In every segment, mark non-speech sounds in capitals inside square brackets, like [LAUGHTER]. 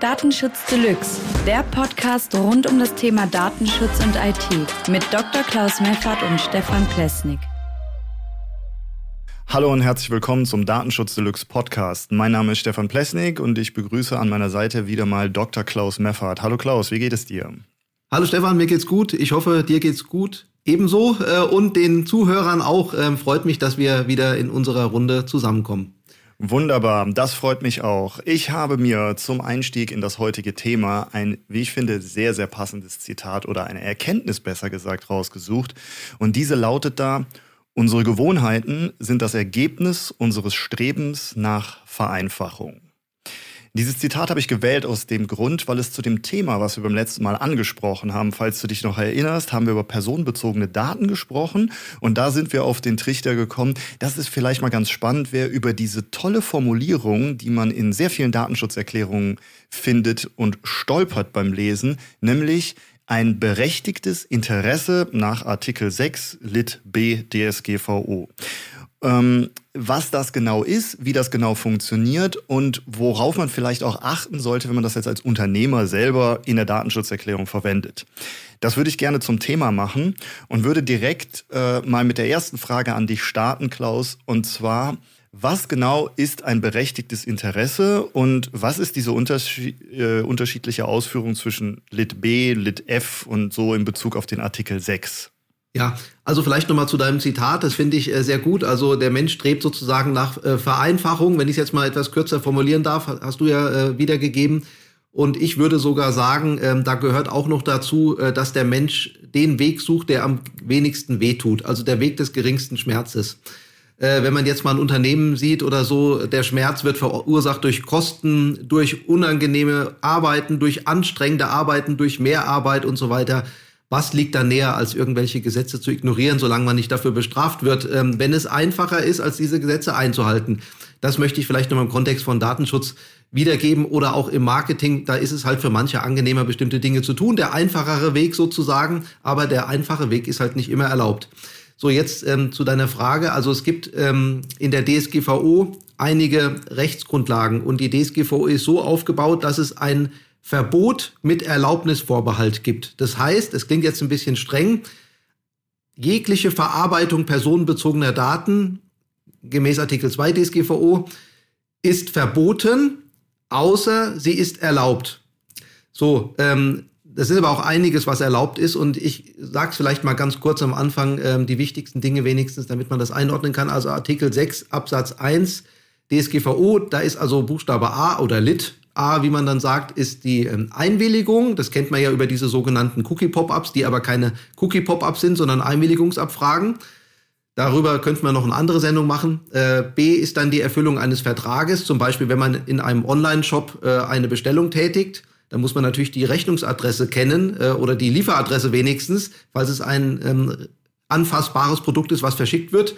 Datenschutz Deluxe, der Podcast rund um das Thema Datenschutz und IT mit Dr. Klaus Meffert und Stefan Plesnik. Hallo und herzlich willkommen zum Datenschutz Deluxe Podcast. Mein Name ist Stefan Plesnik und ich begrüße an meiner Seite wieder mal Dr. Klaus Meffert. Hallo Klaus, wie geht es dir? Hallo Stefan, mir geht's gut. Ich hoffe, dir geht's gut. Ebenso äh, und den Zuhörern auch. Ähm, freut mich, dass wir wieder in unserer Runde zusammenkommen. Wunderbar, das freut mich auch. Ich habe mir zum Einstieg in das heutige Thema ein, wie ich finde, sehr, sehr passendes Zitat oder eine Erkenntnis besser gesagt rausgesucht. Und diese lautet da, unsere Gewohnheiten sind das Ergebnis unseres Strebens nach Vereinfachung. Dieses Zitat habe ich gewählt aus dem Grund, weil es zu dem Thema, was wir beim letzten Mal angesprochen haben, falls du dich noch erinnerst, haben wir über personenbezogene Daten gesprochen und da sind wir auf den Trichter gekommen, dass es vielleicht mal ganz spannend wäre, über diese tolle Formulierung, die man in sehr vielen Datenschutzerklärungen findet und stolpert beim Lesen, nämlich ein berechtigtes Interesse nach Artikel 6 Lit B DSGVO. Ähm, was das genau ist, wie das genau funktioniert und worauf man vielleicht auch achten sollte, wenn man das jetzt als Unternehmer selber in der Datenschutzerklärung verwendet. Das würde ich gerne zum Thema machen und würde direkt äh, mal mit der ersten Frage an dich starten, Klaus. Und zwar, was genau ist ein berechtigtes Interesse und was ist diese unterschied äh, unterschiedliche Ausführung zwischen Lit B, Lit F und so in Bezug auf den Artikel 6? Ja, also vielleicht nochmal zu deinem Zitat, das finde ich äh, sehr gut. Also der Mensch strebt sozusagen nach äh, Vereinfachung, wenn ich es jetzt mal etwas kürzer formulieren darf, hast du ja äh, wiedergegeben. Und ich würde sogar sagen, ähm, da gehört auch noch dazu, äh, dass der Mensch den Weg sucht, der am wenigsten wehtut, also der Weg des geringsten Schmerzes. Äh, wenn man jetzt mal ein Unternehmen sieht oder so, der Schmerz wird verursacht durch Kosten, durch unangenehme Arbeiten, durch anstrengende Arbeiten, durch Mehrarbeit und so weiter was liegt da näher, als irgendwelche Gesetze zu ignorieren, solange man nicht dafür bestraft wird, ähm, wenn es einfacher ist, als diese Gesetze einzuhalten. Das möchte ich vielleicht noch im Kontext von Datenschutz wiedergeben oder auch im Marketing. Da ist es halt für manche angenehmer, bestimmte Dinge zu tun. Der einfachere Weg sozusagen, aber der einfache Weg ist halt nicht immer erlaubt. So, jetzt ähm, zu deiner Frage. Also es gibt ähm, in der DSGVO einige Rechtsgrundlagen und die DSGVO ist so aufgebaut, dass es ein Verbot mit Erlaubnisvorbehalt gibt. Das heißt, es klingt jetzt ein bisschen streng, jegliche Verarbeitung personenbezogener Daten gemäß Artikel 2 DSGVO ist verboten, außer sie ist erlaubt. So, ähm, das ist aber auch einiges, was erlaubt ist. Und ich sage es vielleicht mal ganz kurz am Anfang, ähm, die wichtigsten Dinge wenigstens, damit man das einordnen kann. Also Artikel 6 Absatz 1 DSGVO, da ist also Buchstabe A oder Lit A, wie man dann sagt, ist die ähm, Einwilligung. Das kennt man ja über diese sogenannten Cookie-Pop-Ups, die aber keine Cookie-Pop-Ups sind, sondern Einwilligungsabfragen. Darüber könnte man noch eine andere Sendung machen. Äh, B ist dann die Erfüllung eines Vertrages. Zum Beispiel, wenn man in einem Online-Shop äh, eine Bestellung tätigt, dann muss man natürlich die Rechnungsadresse kennen äh, oder die Lieferadresse wenigstens, falls es ein ähm, anfassbares Produkt ist, was verschickt wird.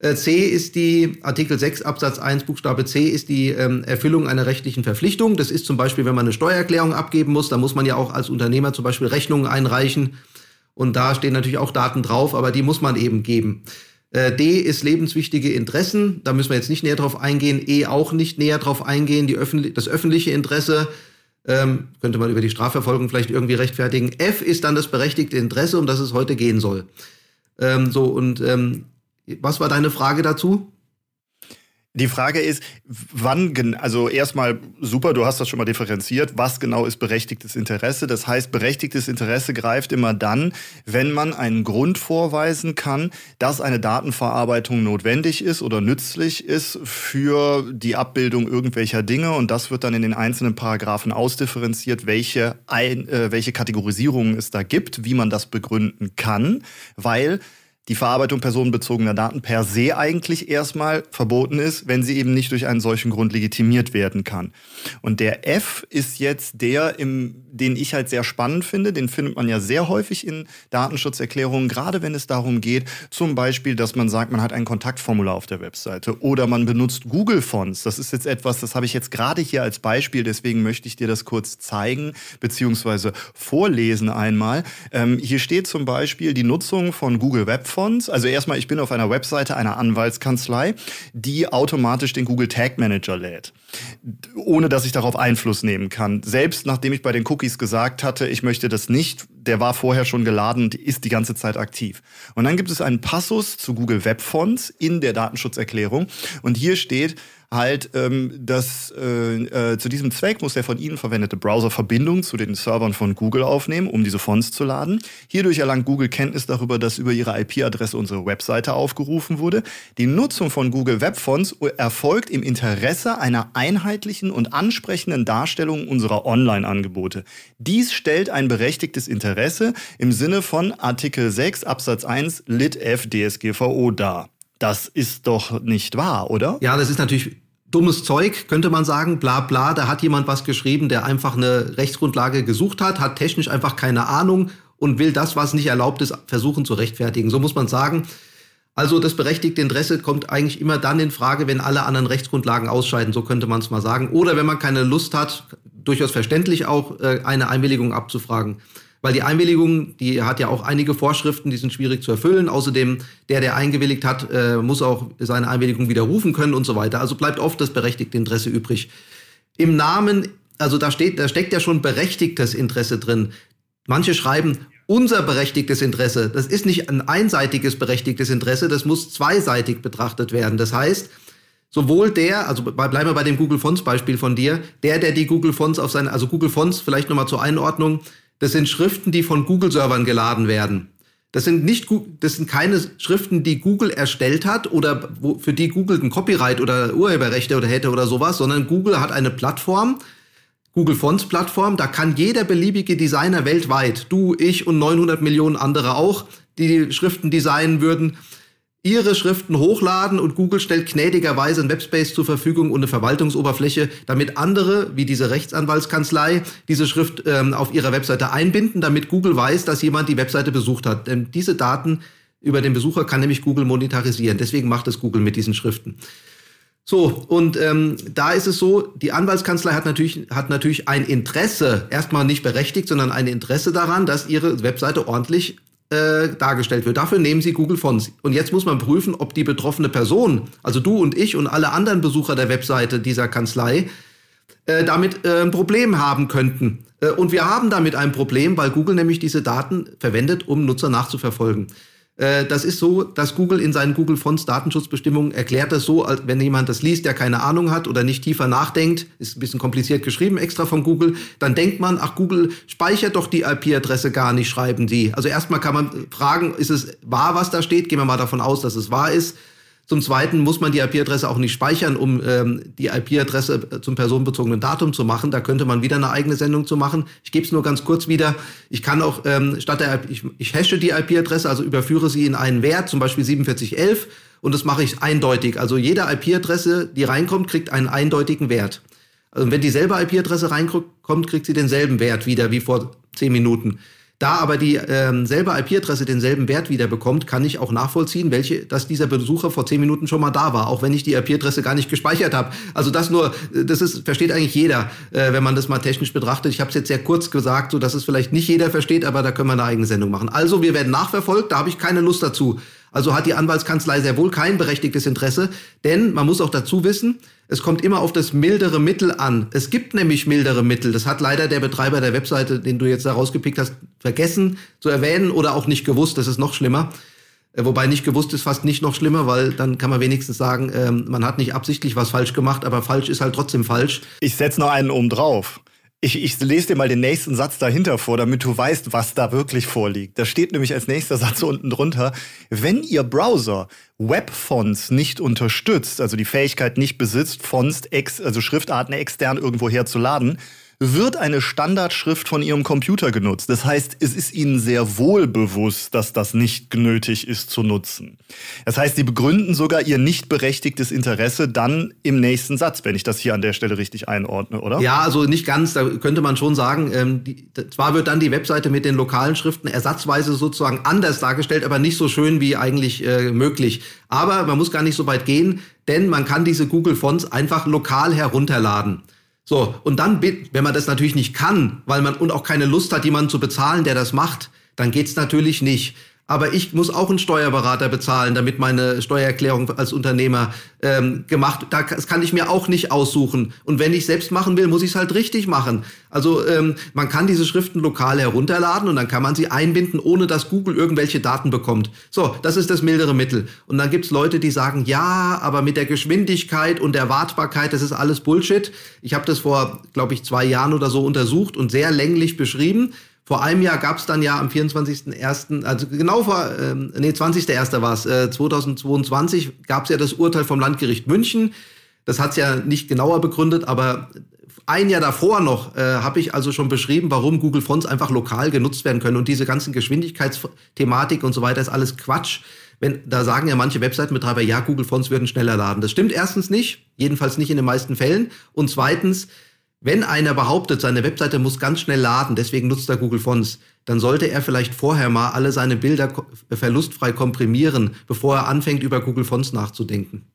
Äh, C ist die, Artikel 6 Absatz 1 Buchstabe C ist die ähm, Erfüllung einer rechtlichen Verpflichtung. Das ist zum Beispiel, wenn man eine Steuererklärung abgeben muss, da muss man ja auch als Unternehmer zum Beispiel Rechnungen einreichen. Und da stehen natürlich auch Daten drauf, aber die muss man eben geben. Äh, D ist lebenswichtige Interessen. Da müssen wir jetzt nicht näher drauf eingehen. E auch nicht näher drauf eingehen. Die öffentlich, das öffentliche Interesse ähm, könnte man über die Strafverfolgung vielleicht irgendwie rechtfertigen. F ist dann das berechtigte Interesse, um das es heute gehen soll. Ähm, so und ähm, was war deine Frage dazu? Die Frage ist, wann, also erstmal super, du hast das schon mal differenziert, was genau ist berechtigtes Interesse? Das heißt, berechtigtes Interesse greift immer dann, wenn man einen Grund vorweisen kann, dass eine Datenverarbeitung notwendig ist oder nützlich ist für die Abbildung irgendwelcher Dinge und das wird dann in den einzelnen Paragraphen ausdifferenziert, welche, ein, äh, welche Kategorisierungen es da gibt, wie man das begründen kann, weil die Verarbeitung personenbezogener Daten per se eigentlich erstmal verboten ist, wenn sie eben nicht durch einen solchen Grund legitimiert werden kann. Und der F ist jetzt der, im, den ich halt sehr spannend finde. Den findet man ja sehr häufig in Datenschutzerklärungen, gerade wenn es darum geht, zum Beispiel, dass man sagt, man hat ein Kontaktformular auf der Webseite oder man benutzt Google Fonts. Das ist jetzt etwas, das habe ich jetzt gerade hier als Beispiel, deswegen möchte ich dir das kurz zeigen beziehungsweise vorlesen einmal. Ähm, hier steht zum Beispiel die Nutzung von Google Web Webfonts. Also erstmal, ich bin auf einer Webseite einer Anwaltskanzlei, die automatisch den Google Tag Manager lädt, ohne dass ich darauf Einfluss nehmen kann. Selbst nachdem ich bei den Cookies gesagt hatte, ich möchte das nicht, der war vorher schon geladen und ist die ganze Zeit aktiv. Und dann gibt es einen Passus zu Google Webfonts in der Datenschutzerklärung und hier steht, halt, ähm, dass äh, äh, zu diesem Zweck muss der von Ihnen verwendete Browser Verbindung zu den Servern von Google aufnehmen, um diese Fonts zu laden. Hierdurch erlangt Google Kenntnis darüber, dass über Ihre IP-Adresse unsere Webseite aufgerufen wurde. Die Nutzung von Google Web Fonts erfolgt im Interesse einer einheitlichen und ansprechenden Darstellung unserer Online-Angebote. Dies stellt ein berechtigtes Interesse im Sinne von Artikel 6 Absatz 1 Lit F DSGVO dar. Das ist doch nicht wahr, oder? Ja, das ist natürlich dummes Zeug, könnte man sagen, bla bla, da hat jemand was geschrieben, der einfach eine Rechtsgrundlage gesucht hat, hat technisch einfach keine Ahnung und will das, was nicht erlaubt ist, versuchen zu rechtfertigen. So muss man sagen. Also das berechtigte Interesse kommt eigentlich immer dann in Frage, wenn alle anderen Rechtsgrundlagen ausscheiden, so könnte man es mal sagen. Oder wenn man keine Lust hat, durchaus verständlich auch äh, eine Einwilligung abzufragen. Weil die Einwilligung, die hat ja auch einige Vorschriften, die sind schwierig zu erfüllen. Außerdem, der, der eingewilligt hat, äh, muss auch seine Einwilligung widerrufen können und so weiter. Also bleibt oft das berechtigte Interesse übrig. Im Namen, also da steht, da steckt ja schon berechtigtes Interesse drin. Manche schreiben unser berechtigtes Interesse. Das ist nicht ein einseitiges berechtigtes Interesse, das muss zweiseitig betrachtet werden. Das heißt, sowohl der, also bleiben wir bei dem Google Fonts Beispiel von dir, der, der die Google Fonts auf seine, also Google Fonts, vielleicht nochmal zur Einordnung, das sind Schriften, die von Google-Servern geladen werden. Das sind nicht, das sind keine Schriften, die Google erstellt hat oder wo, für die Google ein Copyright oder Urheberrechte oder hätte oder sowas, sondern Google hat eine Plattform, Google Fonts Plattform, da kann jeder beliebige Designer weltweit, du, ich und 900 Millionen andere auch, die Schriften designen würden, ihre Schriften hochladen und Google stellt gnädigerweise ein Webspace zur Verfügung und eine Verwaltungsoberfläche, damit andere, wie diese Rechtsanwaltskanzlei, diese Schrift ähm, auf ihrer Webseite einbinden, damit Google weiß, dass jemand die Webseite besucht hat. Denn diese Daten über den Besucher kann nämlich Google monetarisieren. Deswegen macht es Google mit diesen Schriften. So, und ähm, da ist es so, die Anwaltskanzlei hat natürlich, hat natürlich ein Interesse, erstmal nicht berechtigt, sondern ein Interesse daran, dass ihre Webseite ordentlich äh, dargestellt wird. Dafür nehmen sie Google Fonts. Und jetzt muss man prüfen, ob die betroffene Person, also du und ich und alle anderen Besucher der Webseite dieser Kanzlei, äh, damit äh, ein Problem haben könnten. Äh, und wir haben damit ein Problem, weil Google nämlich diese Daten verwendet, um Nutzer nachzuverfolgen. Äh, das ist so, dass Google in seinen Google Fonts Datenschutzbestimmungen erklärt das so, als wenn jemand das liest, der keine Ahnung hat oder nicht tiefer nachdenkt, ist ein bisschen kompliziert geschrieben extra von Google, dann denkt man, ach Google speichert doch die IP-Adresse gar nicht, schreiben die. Also erstmal kann man fragen, ist es wahr, was da steht? Gehen wir mal davon aus, dass es wahr ist. Zum Zweiten muss man die IP-Adresse auch nicht speichern, um ähm, die IP-Adresse zum personenbezogenen Datum zu machen. Da könnte man wieder eine eigene Sendung zu machen. Ich gebe es nur ganz kurz wieder. Ich kann auch ähm, statt der ich, ich hashe die IP-Adresse, also überführe sie in einen Wert, zum Beispiel 4711, und das mache ich eindeutig. Also jede IP-Adresse, die reinkommt, kriegt einen eindeutigen Wert. Also wenn dieselbe IP-Adresse reinkommt, kriegt sie denselben Wert wieder wie vor zehn Minuten. Da aber die ähm, selbe IP-Adresse denselben Wert wieder bekommt, kann ich auch nachvollziehen, welche, dass dieser Besucher vor zehn Minuten schon mal da war, auch wenn ich die IP-Adresse gar nicht gespeichert habe. Also das nur, das ist versteht eigentlich jeder, äh, wenn man das mal technisch betrachtet. Ich habe es jetzt sehr kurz gesagt, so dass es vielleicht nicht jeder versteht, aber da können wir eine eigene Sendung machen. Also wir werden nachverfolgt, da habe ich keine Lust dazu. Also hat die Anwaltskanzlei sehr wohl kein berechtigtes Interesse, denn man muss auch dazu wissen, es kommt immer auf das mildere Mittel an. Es gibt nämlich mildere Mittel. Das hat leider der Betreiber der Webseite, den du jetzt da rausgepickt hast, vergessen zu erwähnen oder auch nicht gewusst. Das ist noch schlimmer. Äh, wobei nicht gewusst ist fast nicht noch schlimmer, weil dann kann man wenigstens sagen, ähm, man hat nicht absichtlich was falsch gemacht, aber falsch ist halt trotzdem falsch. Ich setze noch einen oben drauf. Ich, ich lese dir mal den nächsten Satz dahinter vor, damit du weißt, was da wirklich vorliegt. Da steht nämlich als nächster Satz unten drunter, wenn Ihr Browser Webfonts nicht unterstützt, also die Fähigkeit nicht besitzt, Fonts, ex, also Schriftarten extern irgendwo herzuladen, wird eine Standardschrift von Ihrem Computer genutzt. Das heißt, es ist Ihnen sehr wohl bewusst, dass das nicht nötig ist zu nutzen. Das heißt, Sie begründen sogar Ihr nicht berechtigtes Interesse dann im nächsten Satz, wenn ich das hier an der Stelle richtig einordne, oder? Ja, also nicht ganz. Da könnte man schon sagen, ähm, die, zwar wird dann die Webseite mit den lokalen Schriften ersatzweise sozusagen anders dargestellt, aber nicht so schön wie eigentlich äh, möglich. Aber man muss gar nicht so weit gehen, denn man kann diese Google Fonts einfach lokal herunterladen. So, und dann, wenn man das natürlich nicht kann, weil man und auch keine Lust hat, jemanden zu bezahlen, der das macht, dann geht's natürlich nicht. Aber ich muss auch einen Steuerberater bezahlen, damit meine Steuererklärung als Unternehmer ähm, gemacht. Das kann ich mir auch nicht aussuchen. Und wenn ich selbst machen will, muss ich es halt richtig machen. Also ähm, man kann diese Schriften lokal herunterladen und dann kann man sie einbinden, ohne dass Google irgendwelche Daten bekommt. So, das ist das mildere Mittel. Und dann gibt's Leute, die sagen, ja, aber mit der Geschwindigkeit und der Wartbarkeit, das ist alles Bullshit. Ich habe das vor, glaube ich, zwei Jahren oder so untersucht und sehr länglich beschrieben. Vor einem Jahr gab es dann ja am 24.01., also genau vor, ähm, nee, 20.01. war es, äh, 2022 gab es ja das Urteil vom Landgericht München. Das hat es ja nicht genauer begründet, aber ein Jahr davor noch äh, habe ich also schon beschrieben, warum Google Fonts einfach lokal genutzt werden können. Und diese ganzen Geschwindigkeitsthematik und so weiter ist alles Quatsch. Wenn, da sagen ja manche Webseitenbetreiber, ja, Google Fonts würden schneller laden. Das stimmt erstens nicht, jedenfalls nicht in den meisten Fällen. Und zweitens, wenn einer behauptet, seine Webseite muss ganz schnell laden, deswegen nutzt er Google Fonts, dann sollte er vielleicht vorher mal alle seine Bilder verlustfrei komprimieren, bevor er anfängt, über Google Fonts nachzudenken.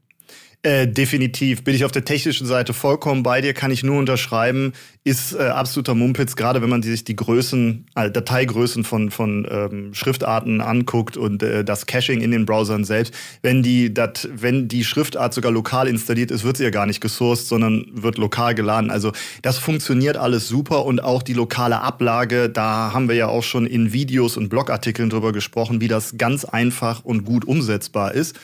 Äh, definitiv. Bin ich auf der technischen Seite vollkommen bei dir, kann ich nur unterschreiben. Ist äh, absoluter Mumpitz, gerade wenn man sich die Größen, äh, Dateigrößen von, von ähm, Schriftarten anguckt und äh, das Caching in den Browsern selbst. Wenn die, dat, wenn die Schriftart sogar lokal installiert ist, wird sie ja gar nicht gesourced, sondern wird lokal geladen. Also das funktioniert alles super und auch die lokale Ablage, da haben wir ja auch schon in Videos und Blogartikeln drüber gesprochen, wie das ganz einfach und gut umsetzbar ist.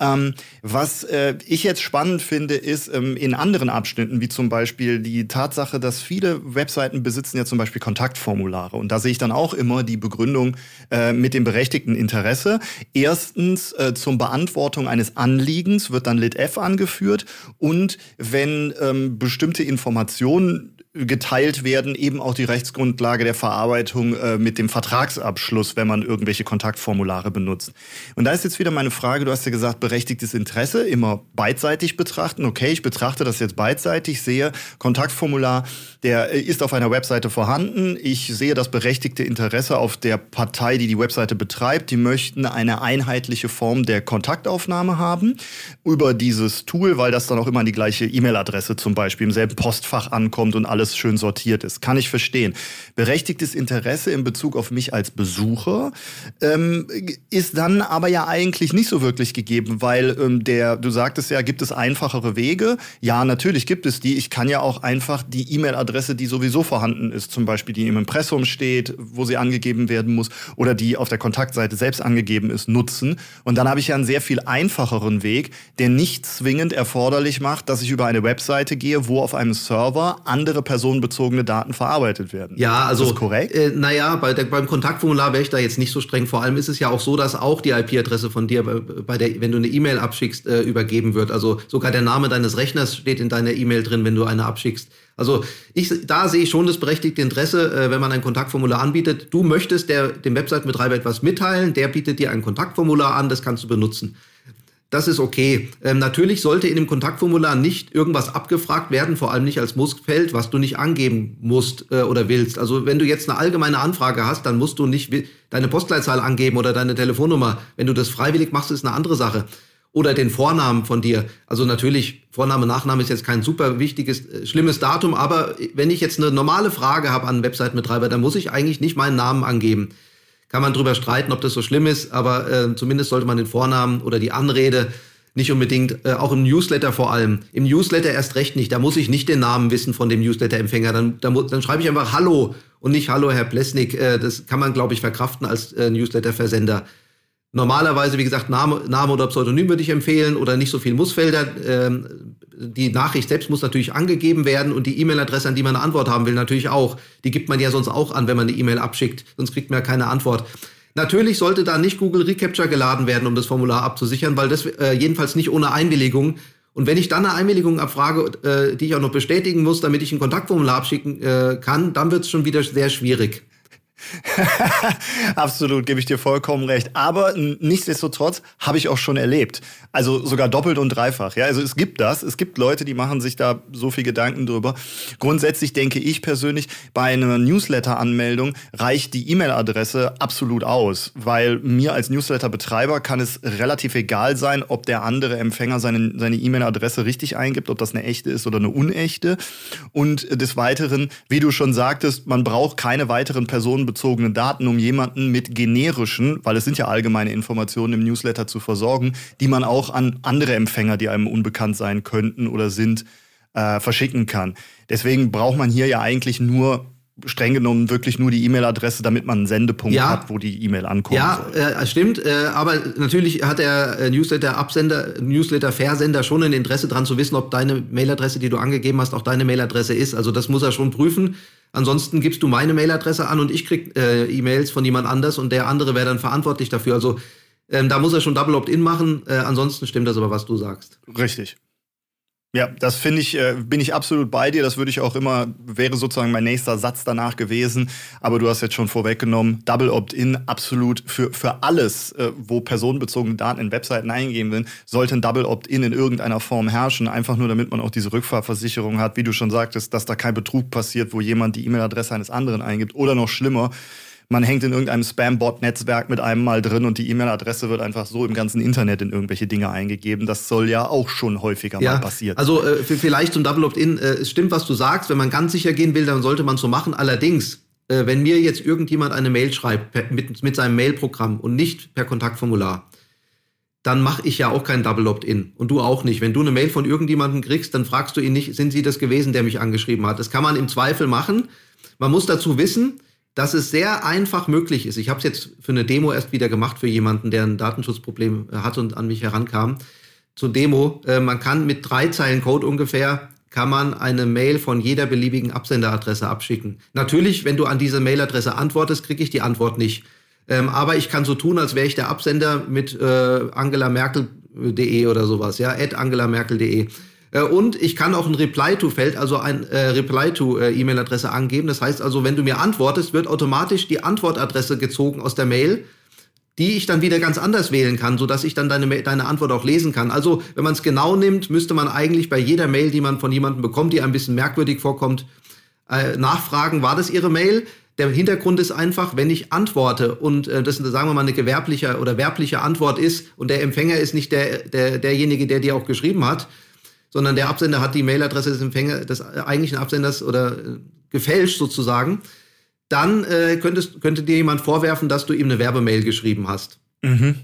Ähm, was äh, ich jetzt spannend finde, ist ähm, in anderen Abschnitten, wie zum Beispiel die Tatsache, dass viele Webseiten besitzen ja zum Beispiel Kontaktformulare. Und da sehe ich dann auch immer die Begründung äh, mit dem berechtigten Interesse. Erstens äh, zum Beantwortung eines Anliegens wird dann LitF angeführt. Und wenn ähm, bestimmte Informationen geteilt werden, eben auch die Rechtsgrundlage der Verarbeitung äh, mit dem Vertragsabschluss, wenn man irgendwelche Kontaktformulare benutzt. Und da ist jetzt wieder meine Frage, du hast ja gesagt, berechtigtes Interesse, immer beidseitig betrachten. Okay, ich betrachte das jetzt beidseitig, sehe Kontaktformular, der äh, ist auf einer Webseite vorhanden. Ich sehe das berechtigte Interesse auf der Partei, die die Webseite betreibt. Die möchten eine einheitliche Form der Kontaktaufnahme haben über dieses Tool, weil das dann auch immer an die gleiche E-Mail-Adresse zum Beispiel im selben Postfach ankommt und alles schön sortiert ist. Kann ich verstehen. Berechtigtes Interesse in Bezug auf mich als Besucher ähm, ist dann aber ja eigentlich nicht so wirklich gegeben, weil ähm, der, du sagtest ja, gibt es einfachere Wege? Ja, natürlich gibt es die. Ich kann ja auch einfach die E-Mail-Adresse, die sowieso vorhanden ist, zum Beispiel die im Impressum steht, wo sie angegeben werden muss, oder die auf der Kontaktseite selbst angegeben ist, nutzen. Und dann habe ich ja einen sehr viel einfacheren Weg, der nicht zwingend erforderlich macht, dass ich über eine Webseite gehe, wo auf einem Server andere personenbezogene Daten verarbeitet werden. Ja, also ist das korrekt. Äh, naja, bei der, beim Kontaktformular wäre ich da jetzt nicht so streng. Vor allem ist es ja auch so, dass auch die IP-Adresse von dir, bei der, wenn du eine E-Mail abschickst, äh, übergeben wird. Also sogar der Name deines Rechners steht in deiner E-Mail drin, wenn du eine abschickst. Also ich, da sehe ich schon das berechtigte Interesse, äh, wenn man ein Kontaktformular anbietet. Du möchtest der, dem Website-Betreiber etwas mitteilen, der bietet dir ein Kontaktformular an, das kannst du benutzen. Das ist okay. Ähm, natürlich sollte in dem Kontaktformular nicht irgendwas abgefragt werden, vor allem nicht als Muskfeld, was du nicht angeben musst äh, oder willst. Also wenn du jetzt eine allgemeine Anfrage hast, dann musst du nicht deine Postleitzahl angeben oder deine Telefonnummer. Wenn du das freiwillig machst, ist eine andere Sache. Oder den Vornamen von dir. Also natürlich, Vorname, Nachname ist jetzt kein super wichtiges, äh, schlimmes Datum, aber wenn ich jetzt eine normale Frage habe an einen Website-Betreiber, dann muss ich eigentlich nicht meinen Namen angeben kann man drüber streiten, ob das so schlimm ist, aber äh, zumindest sollte man den Vornamen oder die Anrede nicht unbedingt, äh, auch im Newsletter vor allem. Im Newsletter erst recht nicht. Da muss ich nicht den Namen wissen von dem Newsletter-Empfänger. Dann, dann, dann schreibe ich einfach Hallo und nicht Hallo, Herr Plesnik. Äh, das kann man, glaube ich, verkraften als äh, Newsletter-Versender. Normalerweise, wie gesagt, Name, Name oder Pseudonym würde ich empfehlen oder nicht so viel Mussfelder. Ähm, die Nachricht selbst muss natürlich angegeben werden und die E-Mail-Adresse, an die man eine Antwort haben will, natürlich auch. Die gibt man ja sonst auch an, wenn man eine E-Mail abschickt, sonst kriegt man ja keine Antwort. Natürlich sollte da nicht Google Recapture geladen werden, um das Formular abzusichern, weil das äh, jedenfalls nicht ohne Einwilligung. Und wenn ich dann eine Einwilligung abfrage, äh, die ich auch noch bestätigen muss, damit ich ein Kontaktformular abschicken äh, kann, dann wird es schon wieder sehr schwierig. [LAUGHS] Absolut, gebe ich dir vollkommen recht. Aber nichtsdestotrotz habe ich auch schon erlebt. Also sogar doppelt und dreifach. Ja, also es gibt das. Es gibt Leute, die machen sich da so viel Gedanken drüber. Grundsätzlich denke ich persönlich, bei einer Newsletter-Anmeldung reicht die E-Mail-Adresse absolut aus, weil mir als Newsletter-Betreiber kann es relativ egal sein, ob der andere Empfänger seine, seine E-Mail-Adresse richtig eingibt, ob das eine echte ist oder eine unechte. Und des Weiteren, wie du schon sagtest, man braucht keine weiteren Personen personenbezogene Daten, um jemanden mit generischen, weil es sind ja allgemeine Informationen im Newsletter zu versorgen, die man auch an andere Empfänger, die einem unbekannt sein könnten oder sind, äh, verschicken kann. Deswegen braucht man hier ja eigentlich nur streng genommen wirklich nur die E-Mail-Adresse, damit man einen Sendepunkt ja. hat, wo die E-Mail ankommt. Ja, äh, stimmt. Äh, aber natürlich hat der äh, Newsletter-Absender, Newsletter-Versender schon ein Interesse daran zu wissen, ob deine Mailadresse, die du angegeben hast, auch deine Mailadresse ist. Also das muss er schon prüfen. Ansonsten gibst du meine Mailadresse an und ich krieg äh, E-Mails von jemand anders und der andere wäre dann verantwortlich dafür. Also ähm, da muss er schon Double Opt-in machen. Äh, ansonsten stimmt das aber, was du sagst. Richtig. Ja, das finde ich, äh, bin ich absolut bei dir. Das würde ich auch immer, wäre sozusagen mein nächster Satz danach gewesen. Aber du hast jetzt schon vorweggenommen, Double Opt-in absolut für, für alles, äh, wo personenbezogene Daten in Webseiten eingegeben sind, sollte ein Double Opt-in in irgendeiner Form herrschen. Einfach nur, damit man auch diese Rückfahrversicherung hat, wie du schon sagtest, dass da kein Betrug passiert, wo jemand die E-Mail-Adresse eines anderen eingibt. Oder noch schlimmer, man hängt in irgendeinem Spam-Bot-Netzwerk mit einem mal drin und die E-Mail-Adresse wird einfach so im ganzen Internet in irgendwelche Dinge eingegeben. Das soll ja auch schon häufiger ja, mal passieren. Also äh, vielleicht zum Double Opt-in, äh, es stimmt, was du sagst. Wenn man ganz sicher gehen will, dann sollte man so machen. Allerdings, äh, wenn mir jetzt irgendjemand eine Mail schreibt per, mit, mit seinem Mail-Programm und nicht per Kontaktformular, dann mache ich ja auch kein Double Opt-in und du auch nicht. Wenn du eine Mail von irgendjemandem kriegst, dann fragst du ihn nicht, sind Sie das gewesen, der mich angeschrieben hat. Das kann man im Zweifel machen. Man muss dazu wissen, dass es sehr einfach möglich ist. Ich habe es jetzt für eine Demo erst wieder gemacht für jemanden, der ein Datenschutzproblem äh, hatte und an mich herankam. Zur Demo, äh, man kann mit drei Zeilen Code ungefähr kann man eine Mail von jeder beliebigen Absenderadresse abschicken. Natürlich, wenn du an diese Mailadresse antwortest, kriege ich die Antwort nicht. Ähm, aber ich kann so tun, als wäre ich der Absender mit äh, angelamerkel.de oder sowas, ja, at angelamerkel.de. Äh, und ich kann auch ein Reply-to-Feld, also ein äh, Reply-to-E-Mail-Adresse angeben. Das heißt also, wenn du mir antwortest, wird automatisch die Antwortadresse gezogen aus der Mail, die ich dann wieder ganz anders wählen kann, sodass ich dann deine, deine Antwort auch lesen kann. Also, wenn man es genau nimmt, müsste man eigentlich bei jeder Mail, die man von jemandem bekommt, die ein bisschen merkwürdig vorkommt, äh, nachfragen, war das Ihre Mail? Der Hintergrund ist einfach, wenn ich antworte und äh, das sagen wir mal eine gewerbliche oder werbliche Antwort ist und der Empfänger ist nicht der, der, derjenige, der dir auch geschrieben hat, sondern der Absender hat die Mailadresse des Empfängers, des eigentlichen Absenders oder äh, gefälscht sozusagen, dann äh, könntest, könnte dir jemand vorwerfen, dass du ihm eine Werbemail geschrieben hast. Mhm.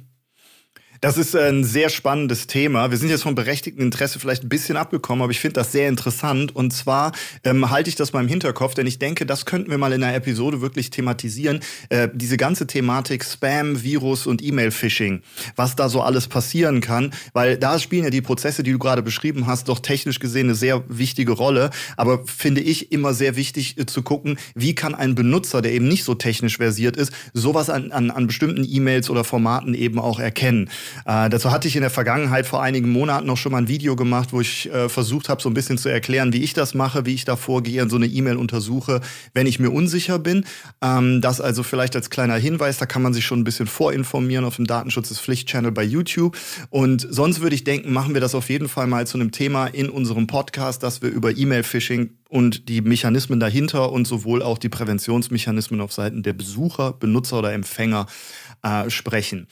Das ist ein sehr spannendes Thema. Wir sind jetzt vom berechtigten Interesse vielleicht ein bisschen abgekommen, aber ich finde das sehr interessant. Und zwar ähm, halte ich das mal im Hinterkopf, denn ich denke, das könnten wir mal in einer Episode wirklich thematisieren. Äh, diese ganze Thematik Spam, Virus und E-Mail-Phishing, was da so alles passieren kann, weil da spielen ja die Prozesse, die du gerade beschrieben hast, doch technisch gesehen eine sehr wichtige Rolle. Aber finde ich immer sehr wichtig äh, zu gucken, wie kann ein Benutzer, der eben nicht so technisch versiert ist, sowas an, an, an bestimmten E-Mails oder Formaten eben auch erkennen. Äh, dazu hatte ich in der Vergangenheit vor einigen Monaten noch schon mal ein Video gemacht, wo ich äh, versucht habe, so ein bisschen zu erklären, wie ich das mache, wie ich da vorgehe und so eine E-Mail untersuche, wenn ich mir unsicher bin. Ähm, das also vielleicht als kleiner Hinweis, da kann man sich schon ein bisschen vorinformieren auf dem Datenschutz des Pflicht-Channel bei YouTube. Und sonst würde ich denken, machen wir das auf jeden Fall mal zu einem Thema in unserem Podcast, dass wir über E-Mail-Phishing und die Mechanismen dahinter und sowohl auch die Präventionsmechanismen auf Seiten der Besucher, Benutzer oder Empfänger äh, sprechen.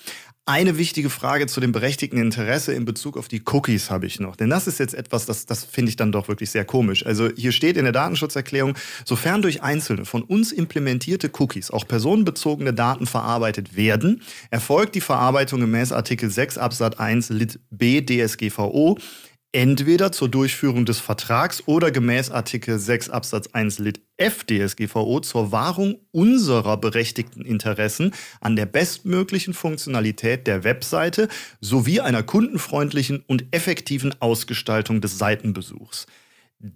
Eine wichtige Frage zu dem berechtigten Interesse in Bezug auf die Cookies habe ich noch. Denn das ist jetzt etwas, das, das finde ich dann doch wirklich sehr komisch. Also hier steht in der Datenschutzerklärung, sofern durch einzelne von uns implementierte Cookies auch personenbezogene Daten verarbeitet werden, erfolgt die Verarbeitung gemäß Artikel 6 Absatz 1 Lit B DSGVO entweder zur Durchführung des Vertrags oder gemäß Artikel 6 Absatz 1 Lit F DSGVO zur Wahrung unserer berechtigten Interessen an der bestmöglichen Funktionalität der Webseite sowie einer kundenfreundlichen und effektiven Ausgestaltung des Seitenbesuchs.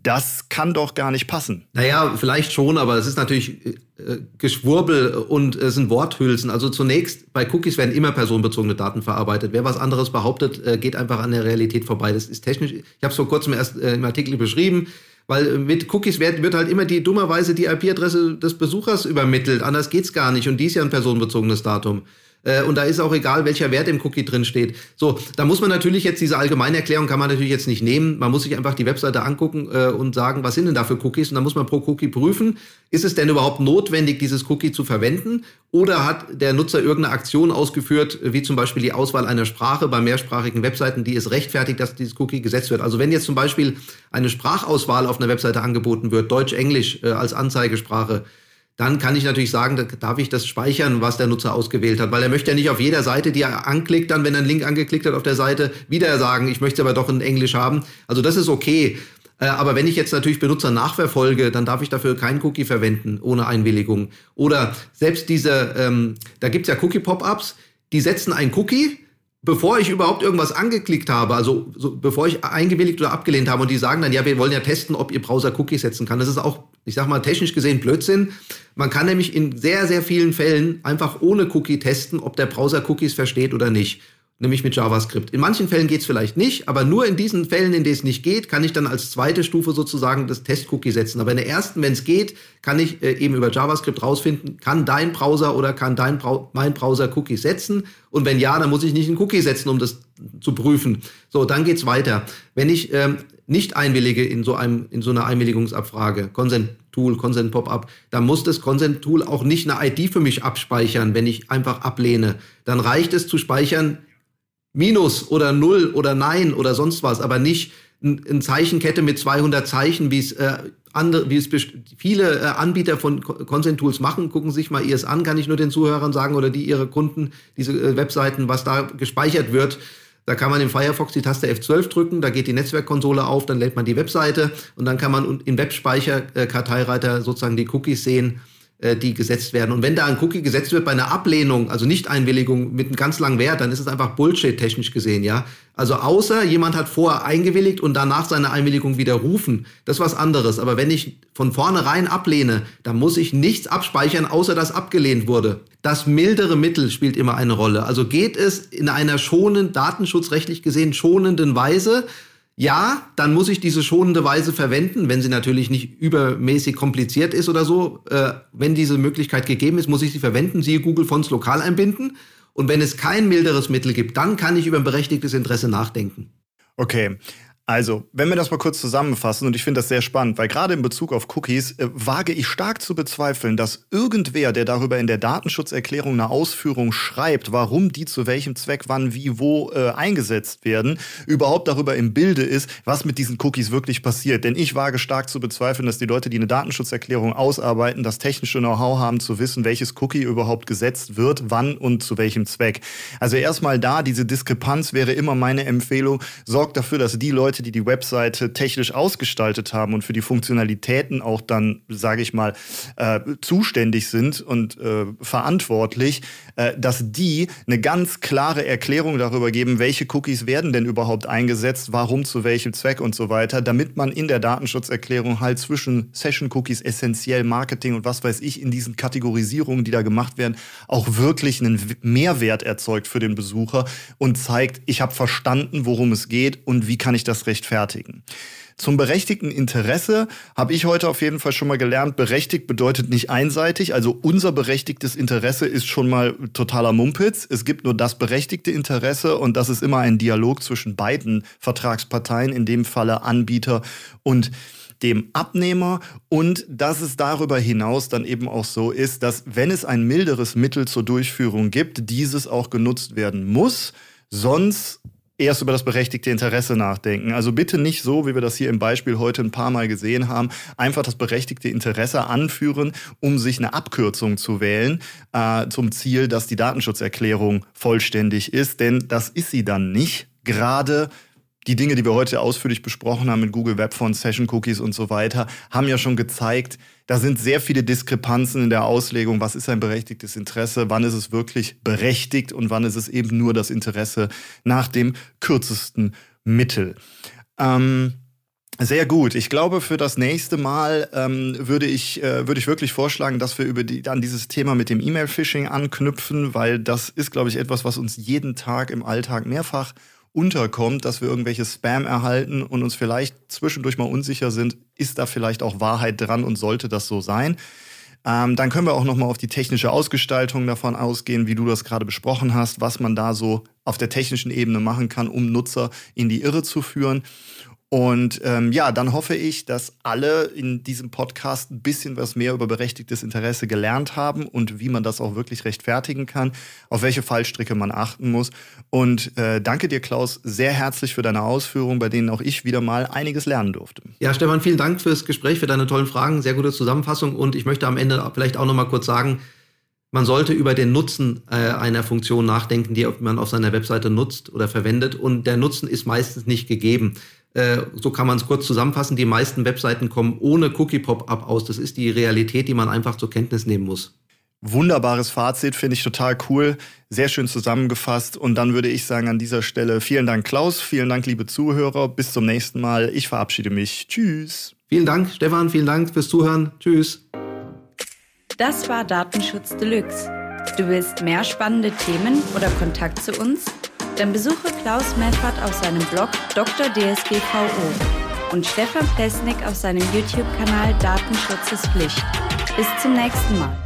Das kann doch gar nicht passen. Naja, vielleicht schon, aber es ist natürlich äh, Geschwurbel und es sind Worthülsen. Also zunächst, bei Cookies werden immer personenbezogene Daten verarbeitet. Wer was anderes behauptet, äh, geht einfach an der Realität vorbei. Das ist technisch, ich habe es vor kurzem erst äh, im Artikel beschrieben, weil mit Cookies wird, wird halt immer die dummerweise die IP-Adresse des Besuchers übermittelt. Anders geht's gar nicht. Und die ist ja ein personenbezogenes Datum. Äh, und da ist auch egal, welcher Wert im Cookie drin steht. So, da muss man natürlich jetzt diese Allgemeinerklärung kann man natürlich jetzt nicht nehmen. Man muss sich einfach die Webseite angucken äh, und sagen, was sind denn da für Cookies? Und dann muss man pro Cookie prüfen, ist es denn überhaupt notwendig, dieses Cookie zu verwenden? Oder hat der Nutzer irgendeine Aktion ausgeführt, wie zum Beispiel die Auswahl einer Sprache bei mehrsprachigen Webseiten, die es rechtfertigt, dass dieses Cookie gesetzt wird? Also wenn jetzt zum Beispiel eine Sprachauswahl auf einer Webseite angeboten wird, Deutsch, Englisch äh, als Anzeigesprache, dann kann ich natürlich sagen, da darf ich das speichern, was der Nutzer ausgewählt hat, weil er möchte ja nicht auf jeder Seite, die er anklickt, dann, wenn er einen Link angeklickt hat auf der Seite, wieder sagen, ich möchte aber doch in Englisch haben. Also das ist okay. Äh, aber wenn ich jetzt natürlich Benutzer nachverfolge, dann darf ich dafür kein Cookie verwenden ohne Einwilligung. Oder selbst diese, ähm, da gibt's ja Cookie-Pop-ups, die setzen ein Cookie, bevor ich überhaupt irgendwas angeklickt habe, also so, bevor ich eingewilligt oder abgelehnt habe und die sagen dann, ja, wir wollen ja testen, ob ihr Browser Cookies setzen kann. Das ist auch, ich sag mal, technisch gesehen Blödsinn. Man kann nämlich in sehr, sehr vielen Fällen einfach ohne Cookie testen, ob der Browser Cookies versteht oder nicht nämlich mit JavaScript. In manchen Fällen geht es vielleicht nicht, aber nur in diesen Fällen, in denen es nicht geht, kann ich dann als zweite Stufe sozusagen das Test-Cookie setzen. Aber in der ersten, wenn es geht, kann ich äh, eben über JavaScript rausfinden, kann dein Browser oder kann dein Brau mein Browser Cookies setzen? Und wenn ja, dann muss ich nicht einen Cookie setzen, um das zu prüfen. So, dann geht's weiter. Wenn ich ähm, nicht einwillige in so einem in so einer Einwilligungsabfrage, Consent Tool, Consent Pop-up, dann muss das Consent Tool auch nicht eine ID für mich abspeichern, wenn ich einfach ablehne. Dann reicht es zu speichern, Minus oder Null oder Nein oder sonst was, aber nicht eine Zeichenkette mit 200 Zeichen, wie es äh, andere, wie es viele äh, Anbieter von Consent Tools machen. Gucken sich mal ihrs an, kann ich nur den Zuhörern sagen oder die ihre Kunden, diese äh, Webseiten, was da gespeichert wird. Da kann man im Firefox die Taste F12 drücken, da geht die Netzwerkkonsole auf, dann lädt man die Webseite und dann kann man im Webspeicher-Karteireiter äh, sozusagen die Cookies sehen die gesetzt werden. Und wenn da ein Cookie gesetzt wird bei einer Ablehnung, also Nicht-Einwilligung mit einem ganz langen Wert, dann ist es einfach Bullshit technisch gesehen, ja. Also außer jemand hat vorher eingewilligt und danach seine Einwilligung widerrufen, das ist was anderes. Aber wenn ich von vornherein ablehne, dann muss ich nichts abspeichern, außer dass abgelehnt wurde. Das mildere Mittel spielt immer eine Rolle. Also geht es in einer schonenden, datenschutzrechtlich gesehen schonenden Weise, ja, dann muss ich diese schonende Weise verwenden, wenn sie natürlich nicht übermäßig kompliziert ist oder so. Äh, wenn diese Möglichkeit gegeben ist, muss ich sie verwenden, siehe Google Fonts lokal einbinden. Und wenn es kein milderes Mittel gibt, dann kann ich über ein berechtigtes Interesse nachdenken. Okay, also, wenn wir das mal kurz zusammenfassen, und ich finde das sehr spannend, weil gerade in Bezug auf Cookies äh, wage ich stark zu bezweifeln, dass irgendwer, der darüber in der Datenschutzerklärung eine Ausführung schreibt, warum die zu welchem Zweck, wann, wie, wo äh, eingesetzt werden, überhaupt darüber im Bilde ist, was mit diesen Cookies wirklich passiert. Denn ich wage stark zu bezweifeln, dass die Leute, die eine Datenschutzerklärung ausarbeiten, das technische Know-how haben zu wissen, welches Cookie überhaupt gesetzt wird, wann und zu welchem Zweck. Also erstmal da, diese Diskrepanz wäre immer meine Empfehlung, sorgt dafür, dass die Leute, Leute, die die Webseite technisch ausgestaltet haben und für die Funktionalitäten auch dann, sage ich mal, äh, zuständig sind und äh, verantwortlich, äh, dass die eine ganz klare Erklärung darüber geben, welche Cookies werden denn überhaupt eingesetzt, warum zu welchem Zweck und so weiter, damit man in der Datenschutzerklärung halt zwischen Session Cookies, essentiell Marketing und was weiß ich in diesen Kategorisierungen, die da gemacht werden, auch wirklich einen Mehrwert erzeugt für den Besucher und zeigt, ich habe verstanden, worum es geht und wie kann ich das rechtfertigen. Zum berechtigten Interesse habe ich heute auf jeden Fall schon mal gelernt, berechtigt bedeutet nicht einseitig. Also unser berechtigtes Interesse ist schon mal totaler Mumpitz. Es gibt nur das berechtigte Interesse und das ist immer ein Dialog zwischen beiden Vertragsparteien, in dem Falle Anbieter und dem Abnehmer und dass es darüber hinaus dann eben auch so ist, dass wenn es ein milderes Mittel zur Durchführung gibt, dieses auch genutzt werden muss. Sonst erst über das berechtigte Interesse nachdenken. Also bitte nicht so, wie wir das hier im Beispiel heute ein paar Mal gesehen haben, einfach das berechtigte Interesse anführen, um sich eine Abkürzung zu wählen äh, zum Ziel, dass die Datenschutzerklärung vollständig ist. Denn das ist sie dann nicht. Gerade die Dinge, die wir heute ausführlich besprochen haben mit Google Web Fonts, Session Cookies und so weiter, haben ja schon gezeigt, da sind sehr viele Diskrepanzen in der Auslegung. Was ist ein berechtigtes Interesse? Wann ist es wirklich berechtigt und wann ist es eben nur das Interesse nach dem kürzesten Mittel? Ähm, sehr gut. Ich glaube, für das nächste Mal ähm, würde ich äh, würde ich wirklich vorschlagen, dass wir über die, an dieses Thema mit dem E-Mail-Phishing anknüpfen, weil das ist, glaube ich, etwas, was uns jeden Tag im Alltag mehrfach unterkommt, dass wir irgendwelche Spam erhalten und uns vielleicht zwischendurch mal unsicher sind, ist da vielleicht auch Wahrheit dran und sollte das so sein? Ähm, dann können wir auch noch mal auf die technische Ausgestaltung davon ausgehen, wie du das gerade besprochen hast, was man da so auf der technischen Ebene machen kann, um Nutzer in die Irre zu führen. Und ähm, ja, dann hoffe ich, dass alle in diesem Podcast ein bisschen was mehr über berechtigtes Interesse gelernt haben und wie man das auch wirklich rechtfertigen kann, auf welche Fallstricke man achten muss. Und äh, danke dir, Klaus, sehr herzlich für deine Ausführungen, bei denen auch ich wieder mal einiges lernen durfte. Ja, Stefan, vielen Dank fürs Gespräch, für deine tollen Fragen, sehr gute Zusammenfassung. Und ich möchte am Ende vielleicht auch noch mal kurz sagen, man sollte über den Nutzen äh, einer Funktion nachdenken, die man auf seiner Webseite nutzt oder verwendet. Und der Nutzen ist meistens nicht gegeben. Äh, so kann man es kurz zusammenfassen. Die meisten Webseiten kommen ohne Cookie-Pop-up aus. Das ist die Realität, die man einfach zur Kenntnis nehmen muss. Wunderbares Fazit, finde ich total cool. Sehr schön zusammengefasst. Und dann würde ich sagen an dieser Stelle vielen Dank, Klaus. Vielen Dank, liebe Zuhörer. Bis zum nächsten Mal. Ich verabschiede mich. Tschüss. Vielen Dank, Stefan. Vielen Dank fürs Zuhören. Tschüss. Das war Datenschutz Deluxe. Du willst mehr spannende Themen oder Kontakt zu uns? Dann besuche Klaus Meffert auf seinem Blog Dr. DSGVO und Stefan Plesnik auf seinem YouTube-Kanal Datenschutz ist Pflicht. Bis zum nächsten Mal.